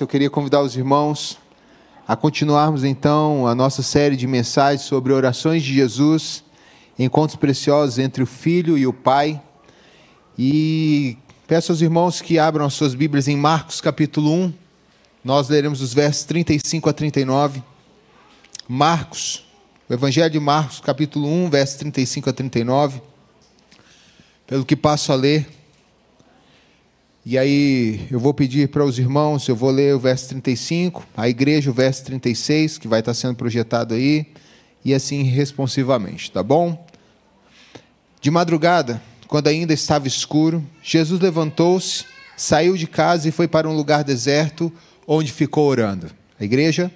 Eu queria convidar os irmãos a continuarmos então a nossa série de mensagens sobre orações de Jesus, encontros preciosos entre o Filho e o Pai. E peço aos irmãos que abram as suas Bíblias em Marcos capítulo 1. Nós leremos os versos 35 a 39. Marcos, o Evangelho de Marcos, capítulo 1, versos 35 a 39. Pelo que passo a ler. E aí eu vou pedir para os irmãos, eu vou ler o verso 35, a igreja o verso 36, que vai estar sendo projetado aí, e assim responsivamente, tá bom? De madrugada, quando ainda estava escuro, Jesus levantou-se, saiu de casa e foi para um lugar deserto, onde ficou orando. A igreja?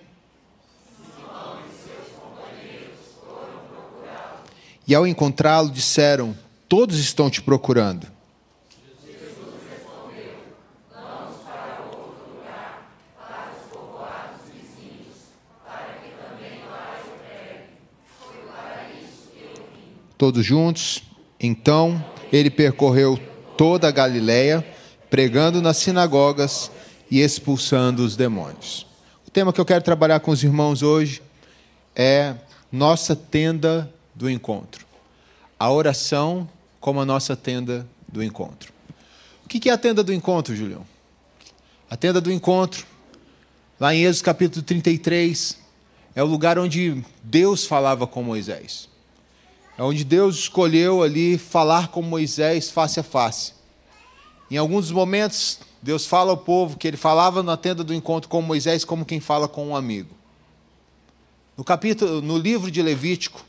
E ao encontrá-lo, disseram: Todos estão te procurando. Todos juntos. Então ele percorreu toda a Galiléia, pregando nas sinagogas e expulsando os demônios. O tema que eu quero trabalhar com os irmãos hoje é nossa tenda do encontro. A oração como a nossa tenda do encontro. O que é a tenda do encontro, Julião? A tenda do encontro, lá em Êxodo capítulo 33, é o lugar onde Deus falava com Moisés. É onde Deus escolheu ali falar com Moisés face a face. Em alguns momentos, Deus fala ao povo que ele falava na tenda do encontro com Moisés como quem fala com um amigo. No capítulo, no livro de Levítico,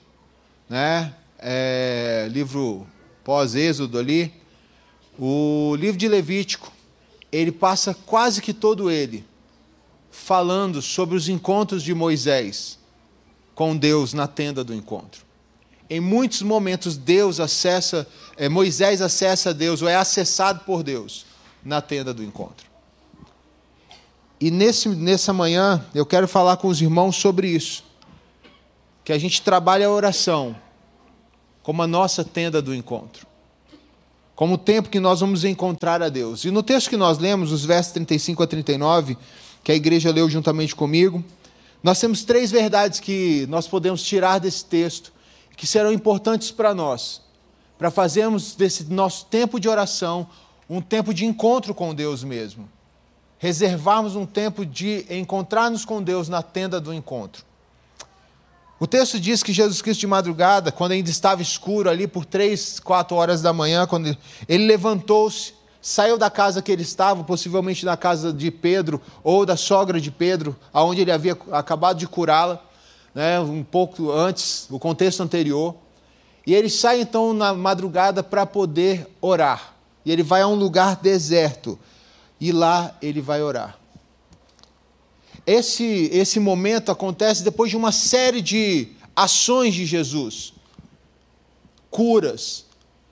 né, é, livro pós-êxodo ali, o livro de Levítico, ele passa quase que todo ele falando sobre os encontros de Moisés com Deus na tenda do encontro. Em muitos momentos, Deus acessa, é, Moisés acessa Deus, ou é acessado por Deus, na tenda do encontro. E nesse, nessa manhã, eu quero falar com os irmãos sobre isso. Que a gente trabalha a oração como a nossa tenda do encontro. Como o tempo que nós vamos encontrar a Deus. E no texto que nós lemos, os versos 35 a 39, que a igreja leu juntamente comigo, nós temos três verdades que nós podemos tirar desse texto que serão importantes para nós, para fazermos desse nosso tempo de oração um tempo de encontro com Deus mesmo. Reservarmos um tempo de encontrar-nos com Deus na tenda do encontro. O texto diz que Jesus Cristo de madrugada, quando ainda estava escuro ali por três, quatro horas da manhã, quando ele levantou-se, saiu da casa que ele estava, possivelmente na casa de Pedro ou da sogra de Pedro, aonde ele havia acabado de curá-la, né, um pouco antes, o contexto anterior. E ele sai então na madrugada para poder orar. E ele vai a um lugar deserto. E lá ele vai orar. Esse, esse momento acontece depois de uma série de ações de Jesus: curas,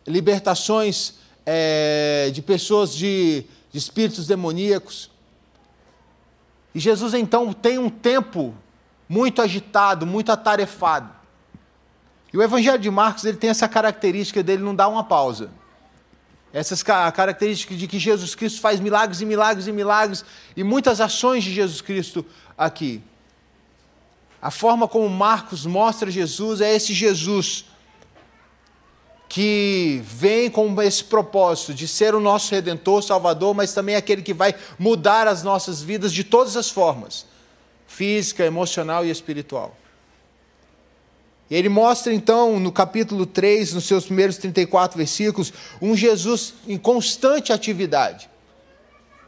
libertações é, de pessoas de, de espíritos demoníacos. E Jesus então tem um tempo muito agitado, muito atarefado. E o Evangelho de Marcos ele tem essa característica dele não dar uma pausa. Essas características de que Jesus Cristo faz milagres e milagres e milagres e muitas ações de Jesus Cristo aqui. A forma como Marcos mostra Jesus é esse Jesus que vem com esse propósito de ser o nosso redentor, salvador, mas também aquele que vai mudar as nossas vidas de todas as formas física, emocional e espiritual. E ele mostra então no capítulo 3, nos seus primeiros 34 versículos, um Jesus em constante atividade.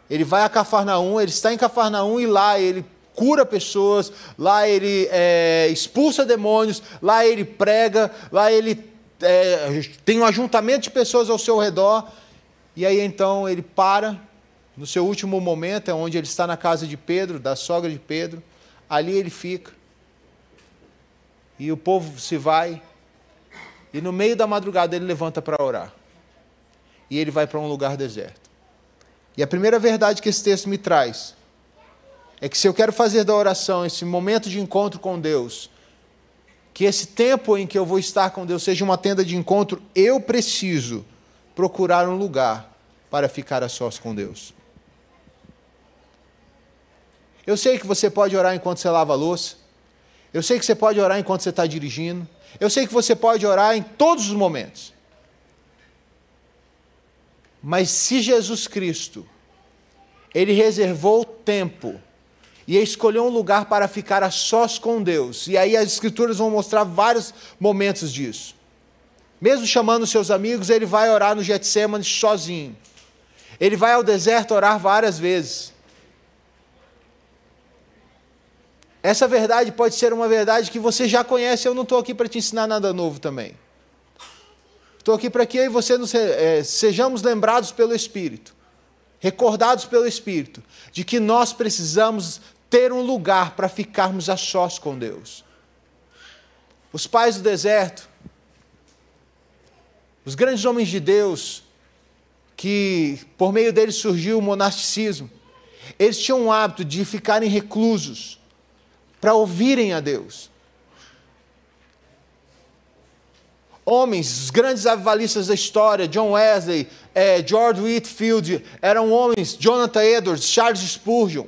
Ele vai a Cafarnaum, ele está em Cafarnaum e lá ele cura pessoas, lá ele é, expulsa demônios, lá ele prega, lá ele é, tem um ajuntamento de pessoas ao seu redor. E aí então ele para, no seu último momento, é onde ele está na casa de Pedro, da sogra de Pedro. Ali ele fica. E o povo se vai. E no meio da madrugada ele levanta para orar. E ele vai para um lugar deserto. E a primeira verdade que esse texto me traz é que se eu quero fazer da oração esse momento de encontro com Deus, que esse tempo em que eu vou estar com Deus seja uma tenda de encontro, eu preciso procurar um lugar para ficar a sós com Deus. Eu sei que você pode orar enquanto você lava a louça. Eu sei que você pode orar enquanto você está dirigindo. Eu sei que você pode orar em todos os momentos. Mas se Jesus Cristo, ele reservou tempo e escolheu um lugar para ficar a sós com Deus, e aí as Escrituras vão mostrar vários momentos disso. Mesmo chamando seus amigos, ele vai orar no Getsemane sozinho. Ele vai ao deserto orar várias vezes. Essa verdade pode ser uma verdade que você já conhece, eu não estou aqui para te ensinar nada novo também. Estou aqui para que eu e você nos, é, sejamos lembrados pelo Espírito, recordados pelo Espírito, de que nós precisamos ter um lugar para ficarmos a sós com Deus. Os pais do deserto, os grandes homens de Deus, que por meio deles surgiu o monasticismo, eles tinham o hábito de ficarem reclusos para ouvirem a Deus. Homens, os grandes avivalistas da história, John Wesley, eh, George Whitfield, eram homens, Jonathan Edwards, Charles Spurgeon.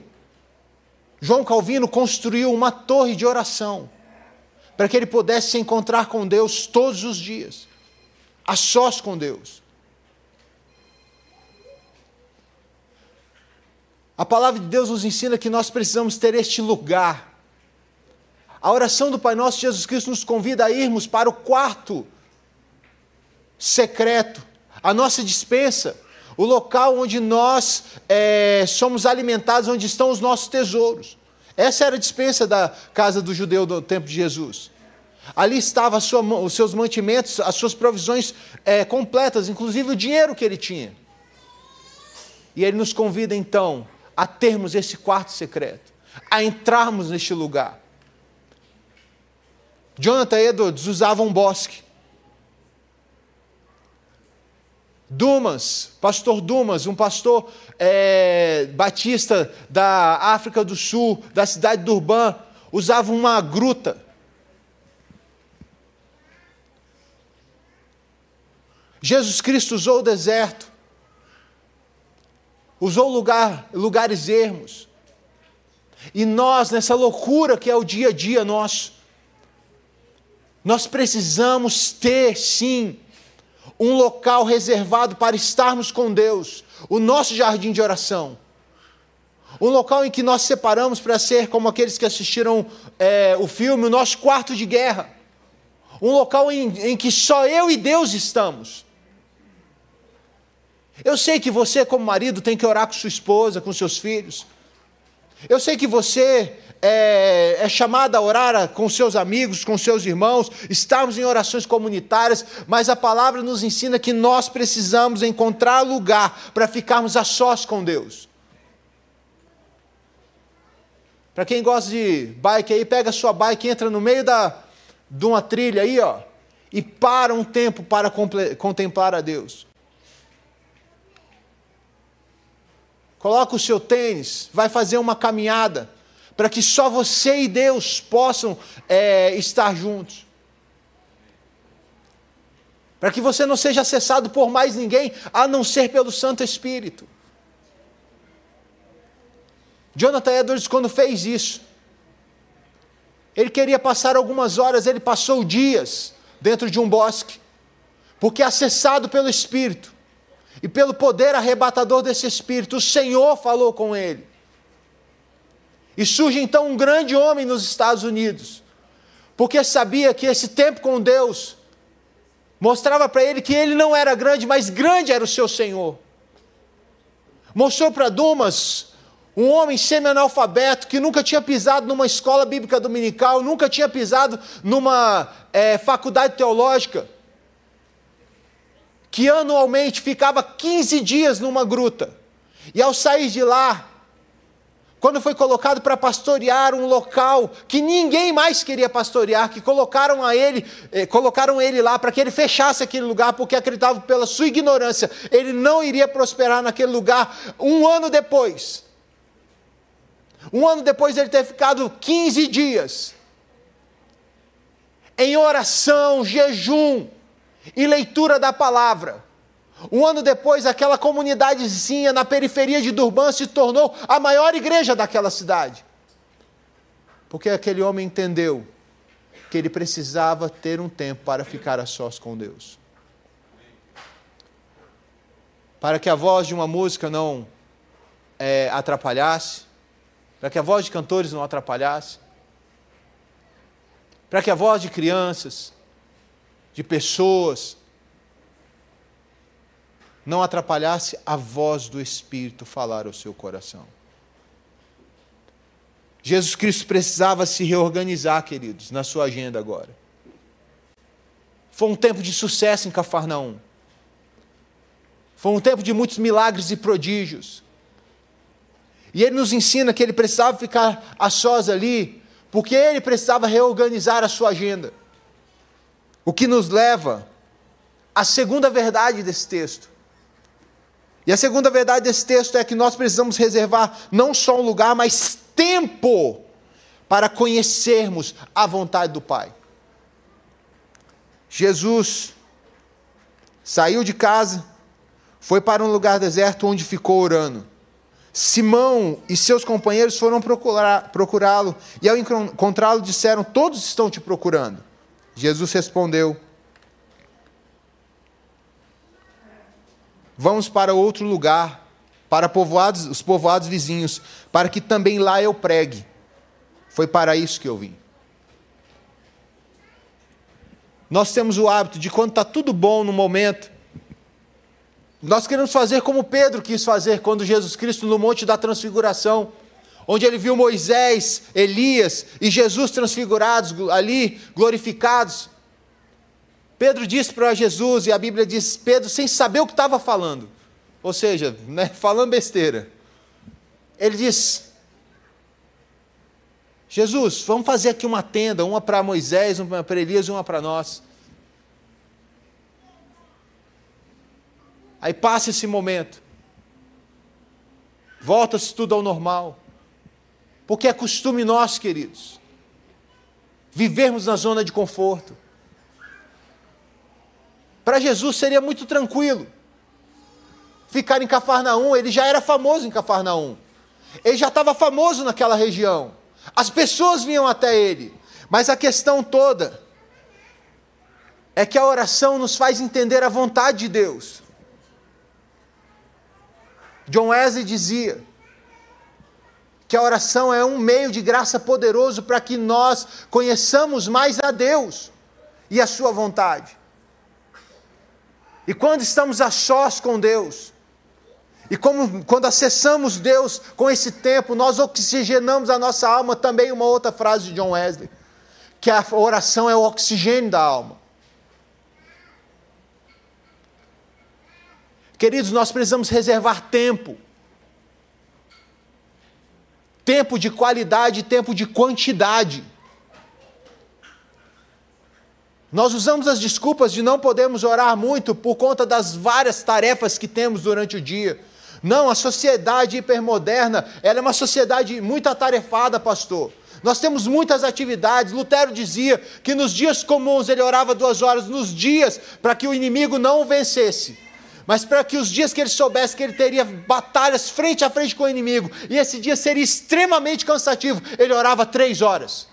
João Calvino construiu uma torre de oração para que ele pudesse se encontrar com Deus todos os dias, a sós com Deus. A palavra de Deus nos ensina que nós precisamos ter este lugar. A oração do Pai Nosso Jesus Cristo nos convida a irmos para o quarto secreto, a nossa dispensa, o local onde nós é, somos alimentados, onde estão os nossos tesouros. Essa era a dispensa da casa do judeu do tempo de Jesus. Ali estavam os seus mantimentos, as suas provisões é, completas, inclusive o dinheiro que ele tinha. E ele nos convida então a termos esse quarto secreto, a entrarmos neste lugar. Jonathan Edwards usava um bosque. Dumas, pastor Dumas, um pastor é, batista da África do Sul, da cidade de Durban, usava uma gruta. Jesus Cristo usou o deserto usou lugar, lugares ermos. E nós, nessa loucura que é o dia a dia nosso, nós precisamos ter, sim, um local reservado para estarmos com Deus, o nosso jardim de oração. Um local em que nós separamos para ser como aqueles que assistiram é, o filme, o nosso quarto de guerra. Um local em, em que só eu e Deus estamos. Eu sei que você, como marido, tem que orar com sua esposa, com seus filhos. Eu sei que você é, é chamado a orar com seus amigos, com seus irmãos, estamos em orações comunitárias, mas a palavra nos ensina que nós precisamos encontrar lugar para ficarmos a sós com Deus. Para quem gosta de bike aí, pega a sua bike, entra no meio da, de uma trilha aí, ó, e para um tempo para contemplar a Deus. coloca o seu tênis, vai fazer uma caminhada, para que só você e Deus possam é, estar juntos. Para que você não seja acessado por mais ninguém, a não ser pelo Santo Espírito. Jonathan Edwards, quando fez isso, ele queria passar algumas horas, ele passou dias dentro de um bosque, porque acessado pelo Espírito, e pelo poder arrebatador desse Espírito, o Senhor falou com ele. E surge então um grande homem nos Estados Unidos, porque sabia que esse tempo com Deus mostrava para ele que ele não era grande, mas grande era o seu Senhor. Mostrou para Dumas um homem semi-analfabeto que nunca tinha pisado numa escola bíblica dominical, nunca tinha pisado numa é, faculdade teológica que anualmente ficava 15 dias numa gruta. E ao sair de lá, quando foi colocado para pastorear um local que ninguém mais queria pastorear, que colocaram a ele, eh, colocaram ele lá para que ele fechasse aquele lugar, porque acreditavam pela sua ignorância, ele não iria prosperar naquele lugar. Um ano depois, um ano depois de ele ter ficado 15 dias em oração, jejum, e leitura da palavra. Um ano depois, aquela comunidadezinha na periferia de Durban se tornou a maior igreja daquela cidade. Porque aquele homem entendeu que ele precisava ter um tempo para ficar a sós com Deus. Para que a voz de uma música não é, atrapalhasse, para que a voz de cantores não atrapalhasse, para que a voz de crianças, de pessoas, não atrapalhasse a voz do Espírito falar ao seu coração. Jesus Cristo precisava se reorganizar, queridos, na sua agenda agora. Foi um tempo de sucesso em Cafarnaum. Foi um tempo de muitos milagres e prodígios. E ele nos ensina que ele precisava ficar a sós ali, porque ele precisava reorganizar a sua agenda. O que nos leva à segunda verdade desse texto. E a segunda verdade desse texto é que nós precisamos reservar não só um lugar, mas tempo para conhecermos a vontade do Pai. Jesus saiu de casa, foi para um lugar deserto onde ficou orando. Simão e seus companheiros foram procurá-lo e, ao encontrá-lo, disseram: Todos estão te procurando. Jesus respondeu: Vamos para outro lugar, para povoados, os povoados vizinhos, para que também lá eu pregue. Foi para isso que eu vim. Nós temos o hábito de quando está tudo bom no momento, nós queremos fazer como Pedro quis fazer quando Jesus Cristo no Monte da Transfiguração, onde ele viu Moisés, Elias e Jesus transfigurados ali, glorificados. Pedro disse para Jesus, e a Bíblia diz, Pedro sem saber o que estava falando, ou seja, né, falando besteira. Ele diz: Jesus, vamos fazer aqui uma tenda, uma para Moisés, uma para Elias e uma para nós. Aí passa esse momento, volta-se tudo ao normal, porque é costume nosso, queridos, vivermos na zona de conforto. Para Jesus seria muito tranquilo ficar em Cafarnaum, ele já era famoso em Cafarnaum. Ele já estava famoso naquela região. As pessoas vinham até ele. Mas a questão toda é que a oração nos faz entender a vontade de Deus. John Wesley dizia que a oração é um meio de graça poderoso para que nós conheçamos mais a Deus e a Sua vontade. E quando estamos a sós com Deus, e como quando acessamos Deus com esse tempo, nós oxigenamos a nossa alma, também uma outra frase de John Wesley, que a oração é o oxigênio da alma. Queridos, nós precisamos reservar tempo. Tempo de qualidade, tempo de quantidade. Nós usamos as desculpas de não podermos orar muito por conta das várias tarefas que temos durante o dia. Não, a sociedade hipermoderna, ela é uma sociedade muito atarefada, pastor. Nós temos muitas atividades. Lutero dizia que nos dias comuns ele orava duas horas, nos dias para que o inimigo não o vencesse. Mas para que os dias que ele soubesse que ele teria batalhas frente a frente com o inimigo, e esse dia seria extremamente cansativo, ele orava três horas.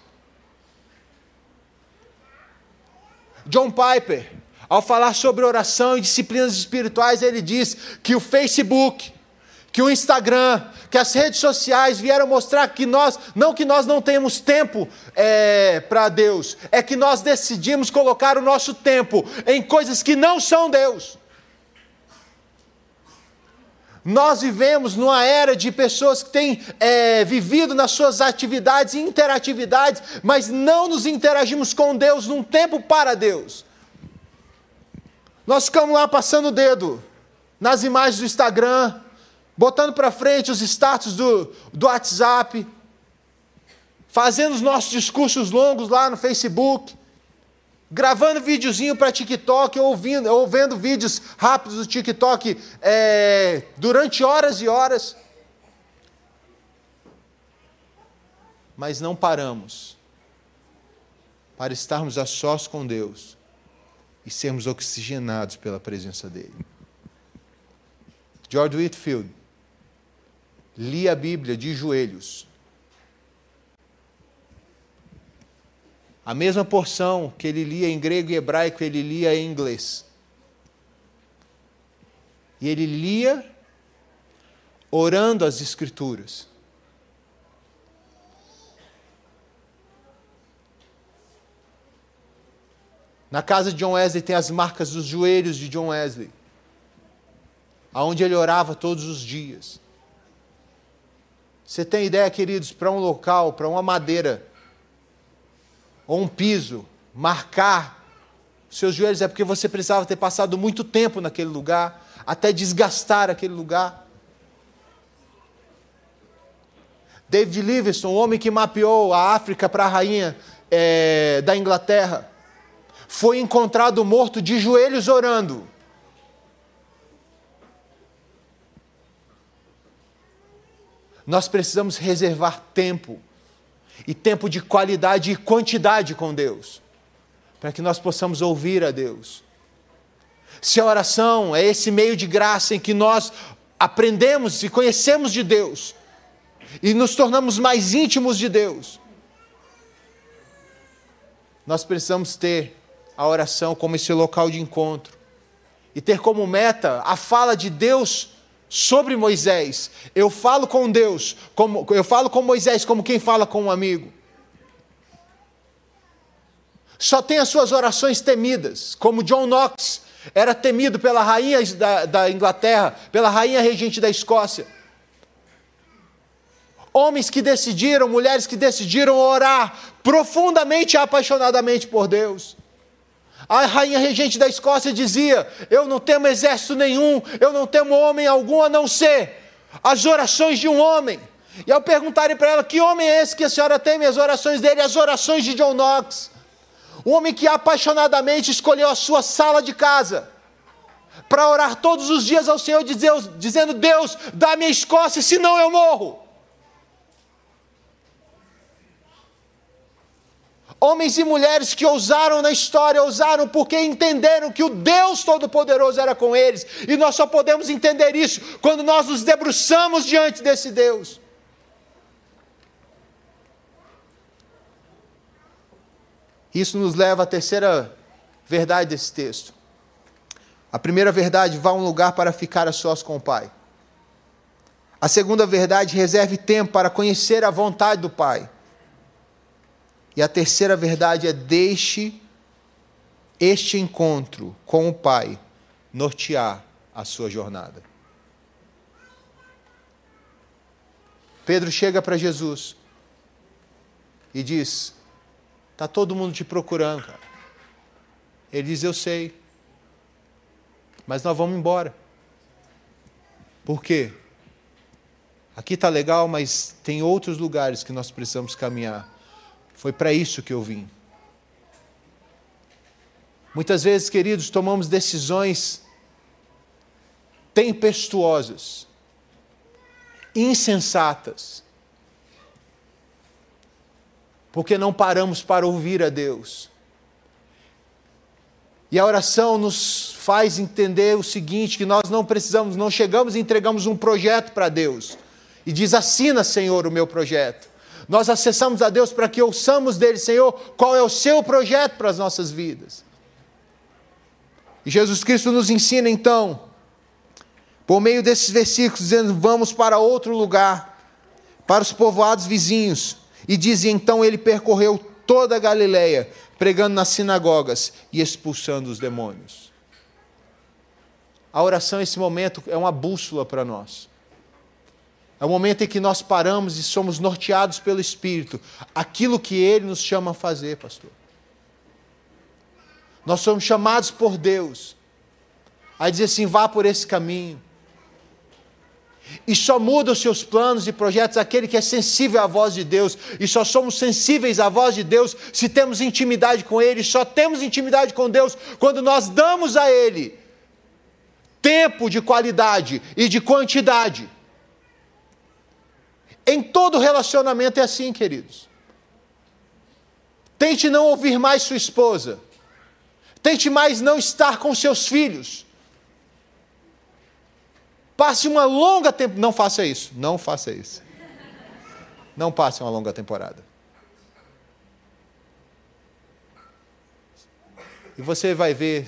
John Piper, ao falar sobre oração e disciplinas espirituais, ele diz que o Facebook, que o Instagram, que as redes sociais vieram mostrar que nós, não que nós não temos tempo é, para Deus, é que nós decidimos colocar o nosso tempo em coisas que não são Deus. Nós vivemos numa era de pessoas que têm é, vivido nas suas atividades e interatividades, mas não nos interagimos com Deus num tempo para Deus. Nós ficamos lá passando o dedo nas imagens do Instagram, botando para frente os status do, do WhatsApp, fazendo os nossos discursos longos lá no Facebook gravando videozinho para TikTok, ouvindo, ou vendo vídeos rápidos do TikTok é, durante horas e horas. Mas não paramos para estarmos a sós com Deus e sermos oxigenados pela presença dEle. George Whitfield lia a Bíblia de joelhos A mesma porção que ele lia em grego e hebraico, ele lia em inglês. E ele lia orando as Escrituras. Na casa de John Wesley tem as marcas dos joelhos de John Wesley, aonde ele orava todos os dias. Você tem ideia, queridos, para um local, para uma madeira ou um piso, marcar seus joelhos é porque você precisava ter passado muito tempo naquele lugar, até desgastar aquele lugar. David Livingstone, o homem que mapeou a África para a rainha é, da Inglaterra, foi encontrado morto de joelhos orando. Nós precisamos reservar tempo e tempo de qualidade e quantidade com Deus, para que nós possamos ouvir a Deus. Se a oração é esse meio de graça em que nós aprendemos e conhecemos de Deus e nos tornamos mais íntimos de Deus, nós precisamos ter a oração como esse local de encontro e ter como meta a fala de Deus sobre Moisés. Eu falo com Deus, como, eu falo com Moisés como quem fala com um amigo. Só tem as suas orações temidas, como John Knox era temido pela rainha da, da Inglaterra, pela rainha regente da Escócia. Homens que decidiram, mulheres que decidiram orar profundamente e apaixonadamente por Deus. A rainha regente da Escócia dizia: Eu não temo exército nenhum, eu não temo homem algum a não ser as orações de um homem. E ao perguntarem para ela: Que homem é esse que a senhora teme? As orações dele, as orações de John Knox. Um homem que apaixonadamente escolheu a sua sala de casa para orar todos os dias ao Senhor, dizendo: Deus, dá-me a Escócia, senão eu morro. Homens e mulheres que ousaram na história, ousaram porque entenderam que o Deus Todo-Poderoso era com eles, e nós só podemos entender isso quando nós nos debruçamos diante desse Deus. Isso nos leva à terceira verdade desse texto. A primeira verdade, vá a um lugar para ficar a sós com o Pai. A segunda verdade, reserve tempo para conhecer a vontade do Pai. E a terceira verdade é: deixe este encontro com o Pai nortear a sua jornada. Pedro chega para Jesus e diz: Está todo mundo te procurando, cara. Ele diz: Eu sei, mas nós vamos embora. Por quê? Aqui está legal, mas tem outros lugares que nós precisamos caminhar. Foi para isso que eu vim. Muitas vezes, queridos, tomamos decisões tempestuosas, insensatas, porque não paramos para ouvir a Deus. E a oração nos faz entender o seguinte: que nós não precisamos, não chegamos e entregamos um projeto para Deus. E diz: assina, Senhor, o meu projeto. Nós acessamos a Deus para que ouçamos dele, Senhor, qual é o seu projeto para as nossas vidas. E Jesus Cristo nos ensina então, por meio desses versículos, dizendo: vamos para outro lugar, para os povoados vizinhos. E diz: então ele percorreu toda a Galileia, pregando nas sinagogas e expulsando os demônios. A oração, nesse momento, é uma bússola para nós. É o momento em que nós paramos e somos norteados pelo Espírito, aquilo que Ele nos chama a fazer, pastor. Nós somos chamados por Deus a dizer assim: vá por esse caminho. E só muda os seus planos e projetos aquele que é sensível à voz de Deus. E só somos sensíveis à voz de Deus se temos intimidade com Ele. Só temos intimidade com Deus quando nós damos a Ele tempo de qualidade e de quantidade em todo relacionamento é assim, queridos. Tente não ouvir mais sua esposa. Tente mais não estar com seus filhos. Passe uma longa temporada. Não faça isso. Não faça isso. Não passe uma longa temporada. E você vai ver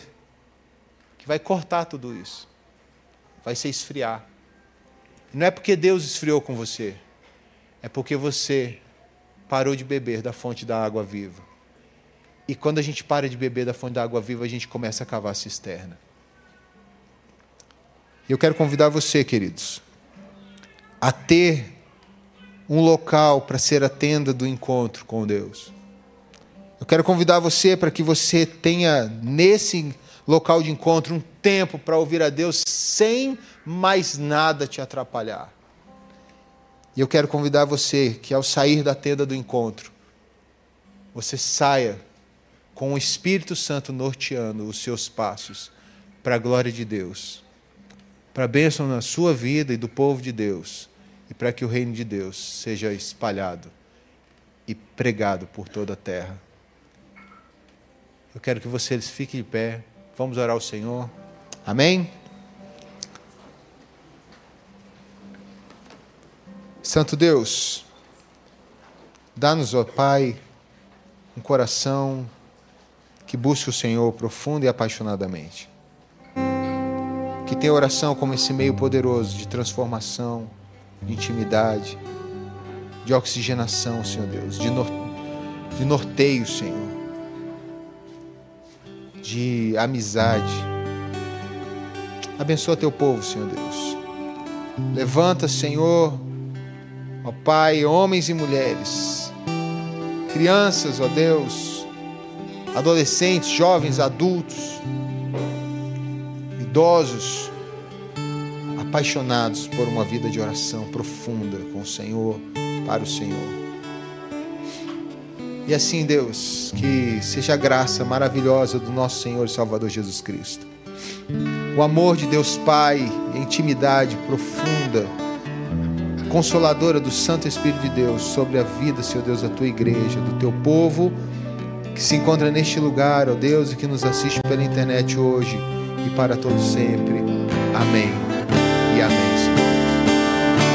que vai cortar tudo isso. Vai se esfriar. Não é porque Deus esfriou com você, é porque você parou de beber da fonte da água viva. E quando a gente para de beber da fonte da água viva, a gente começa a cavar a cisterna. Eu quero convidar você, queridos, a ter um local para ser a tenda do encontro com Deus. Eu quero convidar você para que você tenha nesse local de encontro um tempo para ouvir a Deus sem mais nada te atrapalhar. E eu quero convidar você que ao sair da tenda do encontro, você saia com o Espírito Santo norteando os seus passos para a glória de Deus, para a bênção na sua vida e do povo de Deus e para que o reino de Deus seja espalhado e pregado por toda a terra. Eu quero que vocês fiquem de pé. Vamos orar ao Senhor. Amém? Santo Deus, dá-nos, ó Pai, um coração que busque o Senhor profundo e apaixonadamente. Que tenha oração como esse meio poderoso de transformação de intimidade, de oxigenação, Senhor Deus, de, de norteio, Senhor, de amizade. Abençoa teu povo, Senhor Deus. Levanta, Senhor, ó Pai, homens e mulheres, crianças, ó Deus, adolescentes, jovens, adultos, idosos, apaixonados por uma vida de oração profunda com o Senhor, para o Senhor. E assim, Deus, que seja a graça maravilhosa do nosso Senhor e Salvador Jesus Cristo. O amor de Deus Pai, a intimidade profunda, consoladora do Santo Espírito de Deus sobre a vida, Senhor Deus, da tua igreja, do teu povo que se encontra neste lugar, ó Deus, e que nos assiste pela internet hoje e para todos sempre. Amém.